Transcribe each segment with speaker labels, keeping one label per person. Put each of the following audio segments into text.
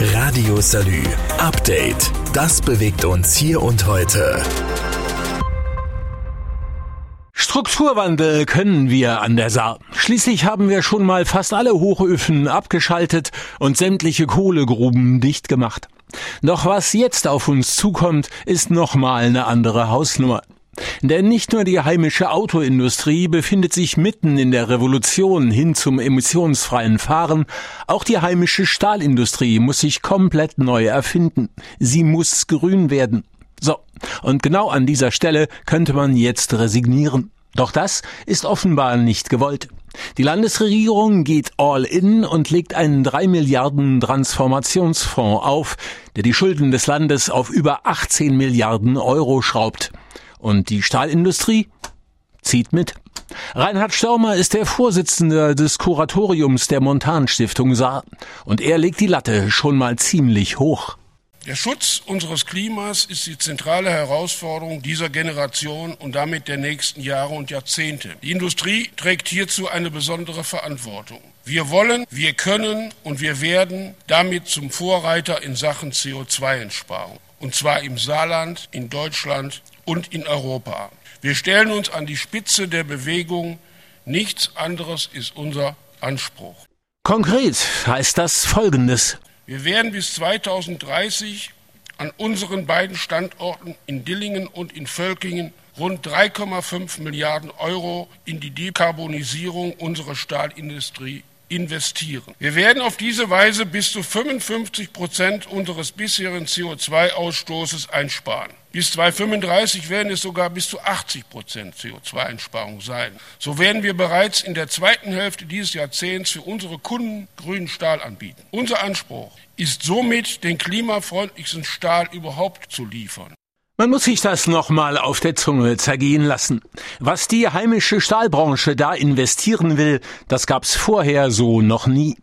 Speaker 1: Radio Salü. Update. Das bewegt uns hier und heute.
Speaker 2: Strukturwandel können wir an der Saar. Schließlich haben wir schon mal fast alle Hochöfen abgeschaltet und sämtliche Kohlegruben dicht gemacht. Doch was jetzt auf uns zukommt, ist nochmal eine andere Hausnummer. Denn nicht nur die heimische Autoindustrie befindet sich mitten in der Revolution hin zum emissionsfreien Fahren, auch die heimische Stahlindustrie muss sich komplett neu erfinden. Sie muss grün werden. So, und genau an dieser Stelle könnte man jetzt resignieren. Doch das ist offenbar nicht gewollt. Die Landesregierung geht all in und legt einen drei Milliarden Transformationsfonds auf, der die Schulden des Landes auf über 18 Milliarden Euro schraubt. Und die Stahlindustrie zieht mit. Reinhard Störmer ist der Vorsitzende des Kuratoriums der Montanstiftung Saar und er legt die Latte schon mal ziemlich hoch.
Speaker 3: Der Schutz unseres Klimas ist die zentrale Herausforderung dieser Generation und damit der nächsten Jahre und Jahrzehnte. Die Industrie trägt hierzu eine besondere Verantwortung. Wir wollen, wir können und wir werden damit zum Vorreiter in Sachen CO2-Einsparung. Und zwar im Saarland, in Deutschland und in Europa. Wir stellen uns an die Spitze der Bewegung. Nichts anderes ist unser Anspruch.
Speaker 2: Konkret heißt das Folgendes.
Speaker 3: Wir werden bis 2030 an unseren beiden Standorten in Dillingen und in Völkingen rund 3,5 Milliarden Euro in die Dekarbonisierung unserer Stahlindustrie investieren. Wir werden auf diese Weise bis zu 55 Prozent unseres bisherigen CO2-Ausstoßes einsparen. Bis 2035 werden es sogar bis zu 80 Prozent CO2-Einsparung sein. So werden wir bereits in der zweiten Hälfte dieses Jahrzehnts für unsere Kunden grünen Stahl anbieten. Unser Anspruch ist somit, den klimafreundlichsten Stahl überhaupt zu liefern.
Speaker 2: Man muss sich das nochmal auf der Zunge zergehen lassen. Was die heimische Stahlbranche da investieren will, das gab's vorher so noch nie.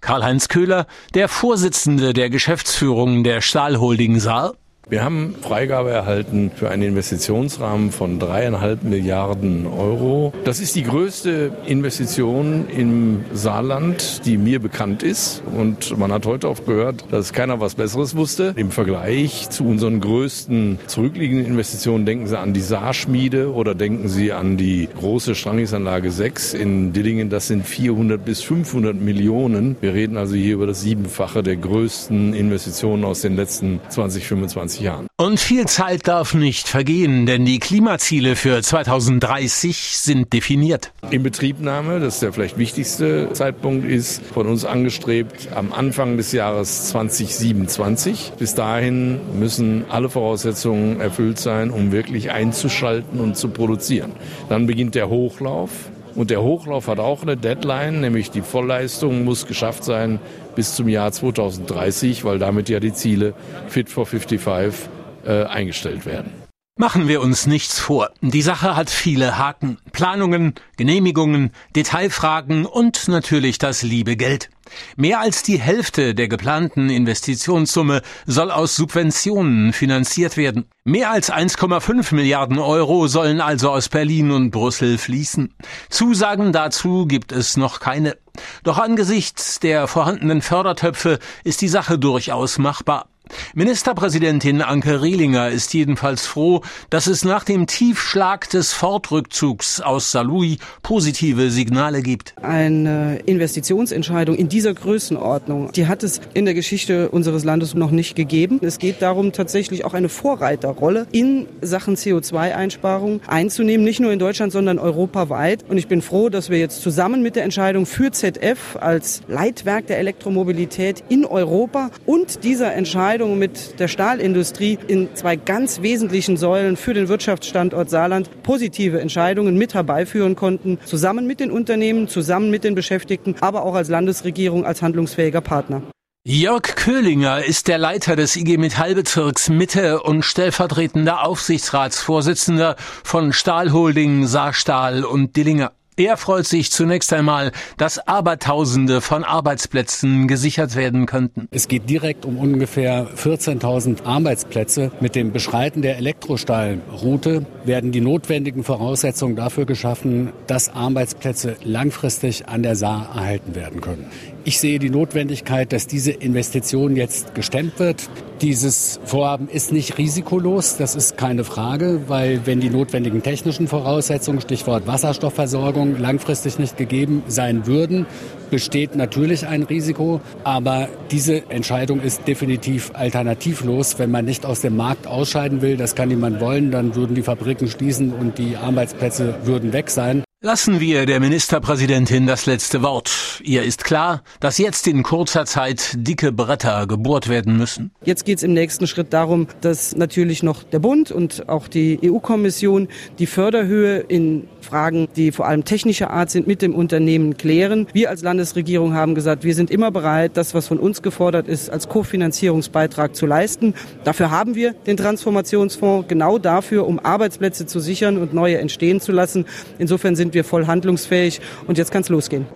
Speaker 2: Karl-Heinz Köhler, der Vorsitzende der Geschäftsführung der Stahlholding Saar,
Speaker 4: wir haben Freigabe erhalten für einen Investitionsrahmen von dreieinhalb Milliarden Euro. Das ist die größte Investition im Saarland, die mir bekannt ist. Und man hat heute auch gehört, dass keiner was Besseres wusste. Im Vergleich zu unseren größten zurückliegenden Investitionen denken Sie an die Saarschmiede oder denken Sie an die große Strangingsanlage 6 in Dillingen. Das sind 400 bis 500 Millionen. Wir reden also hier über das Siebenfache der größten Investitionen aus den letzten 20, 25 20 Jahren.
Speaker 2: Und viel Zeit darf nicht vergehen, denn die Klimaziele für 2030 sind definiert.
Speaker 4: Inbetriebnahme, das ist der vielleicht wichtigste Zeitpunkt, ist von uns angestrebt am Anfang des Jahres 2027. Bis dahin müssen alle Voraussetzungen erfüllt sein, um wirklich einzuschalten und zu produzieren. Dann beginnt der Hochlauf. Und der Hochlauf hat auch eine Deadline, nämlich die Vollleistung muss geschafft sein bis zum Jahr 2030, weil damit ja die Ziele Fit for 55 äh, eingestellt werden.
Speaker 2: Machen wir uns nichts vor. Die Sache hat viele Haken. Planungen, Genehmigungen, Detailfragen und natürlich das liebe Geld. Mehr als die Hälfte der geplanten Investitionssumme soll aus Subventionen finanziert werden. Mehr als 1,5 Milliarden Euro sollen also aus Berlin und Brüssel fließen. Zusagen dazu gibt es noch keine. Doch angesichts der vorhandenen Fördertöpfe ist die Sache durchaus machbar. Ministerpräsidentin Anke Rehlinger ist jedenfalls froh, dass es nach dem Tiefschlag des Fortrückzugs aus Saarlouis positive Signale gibt.
Speaker 5: Eine Investitionsentscheidung in dieser Größenordnung, die hat es in der Geschichte unseres Landes noch nicht gegeben. Es geht darum, tatsächlich auch eine Vorreiterrolle in Sachen CO2-Einsparung einzunehmen, nicht nur in Deutschland, sondern europaweit. Und ich bin froh, dass wir jetzt zusammen mit der Entscheidung für ZF als Leitwerk der Elektromobilität in Europa und dieser Entscheidung Entscheidungen mit der Stahlindustrie in zwei ganz wesentlichen Säulen für den Wirtschaftsstandort Saarland positive Entscheidungen mit herbeiführen konnten, zusammen mit den Unternehmen, zusammen mit den Beschäftigten, aber auch als Landesregierung als handlungsfähiger Partner.
Speaker 2: Jörg Köhlinger ist der Leiter des IG Metallbezirks Mitte und stellvertretender Aufsichtsratsvorsitzender von Stahlholding, Saarstahl und Dillinger. Er freut sich zunächst einmal, dass Abertausende von Arbeitsplätzen gesichert werden könnten.
Speaker 6: Es geht direkt um ungefähr 14.000 Arbeitsplätze. Mit dem Beschreiten der Elektrostahlroute werden die notwendigen Voraussetzungen dafür geschaffen, dass Arbeitsplätze langfristig an der Saar erhalten werden können. Ich sehe die Notwendigkeit, dass diese Investition jetzt gestemmt wird. Dieses Vorhaben ist nicht risikolos, das ist keine Frage, weil wenn die notwendigen technischen Voraussetzungen, Stichwort Wasserstoffversorgung, langfristig nicht gegeben sein würden, besteht natürlich ein Risiko. Aber diese Entscheidung ist definitiv alternativlos. Wenn man nicht aus dem Markt ausscheiden will, das kann niemand wollen, dann würden die Fabriken schließen und die Arbeitsplätze würden weg sein.
Speaker 2: Lassen wir der Ministerpräsidentin das letzte Wort. Ihr ist klar, dass jetzt in kurzer Zeit dicke Bretter gebohrt werden müssen.
Speaker 5: Jetzt geht es im nächsten Schritt darum, dass natürlich noch der Bund und auch die EU-Kommission die Förderhöhe in Fragen, die vor allem technischer Art sind, mit dem Unternehmen klären. Wir als Landesregierung haben gesagt, wir sind immer bereit, das, was von uns gefordert ist, als Kofinanzierungsbeitrag zu leisten. Dafür haben wir den Transformationsfonds, genau dafür, um Arbeitsplätze zu sichern und neue entstehen zu lassen. Insofern sind sind wir voll handlungsfähig und jetzt kann es losgehen.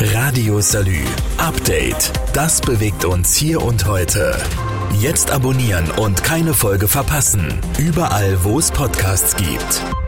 Speaker 1: Radio Salü. Update. Das bewegt uns hier und heute. Jetzt abonnieren und keine Folge verpassen. Überall, wo es Podcasts gibt.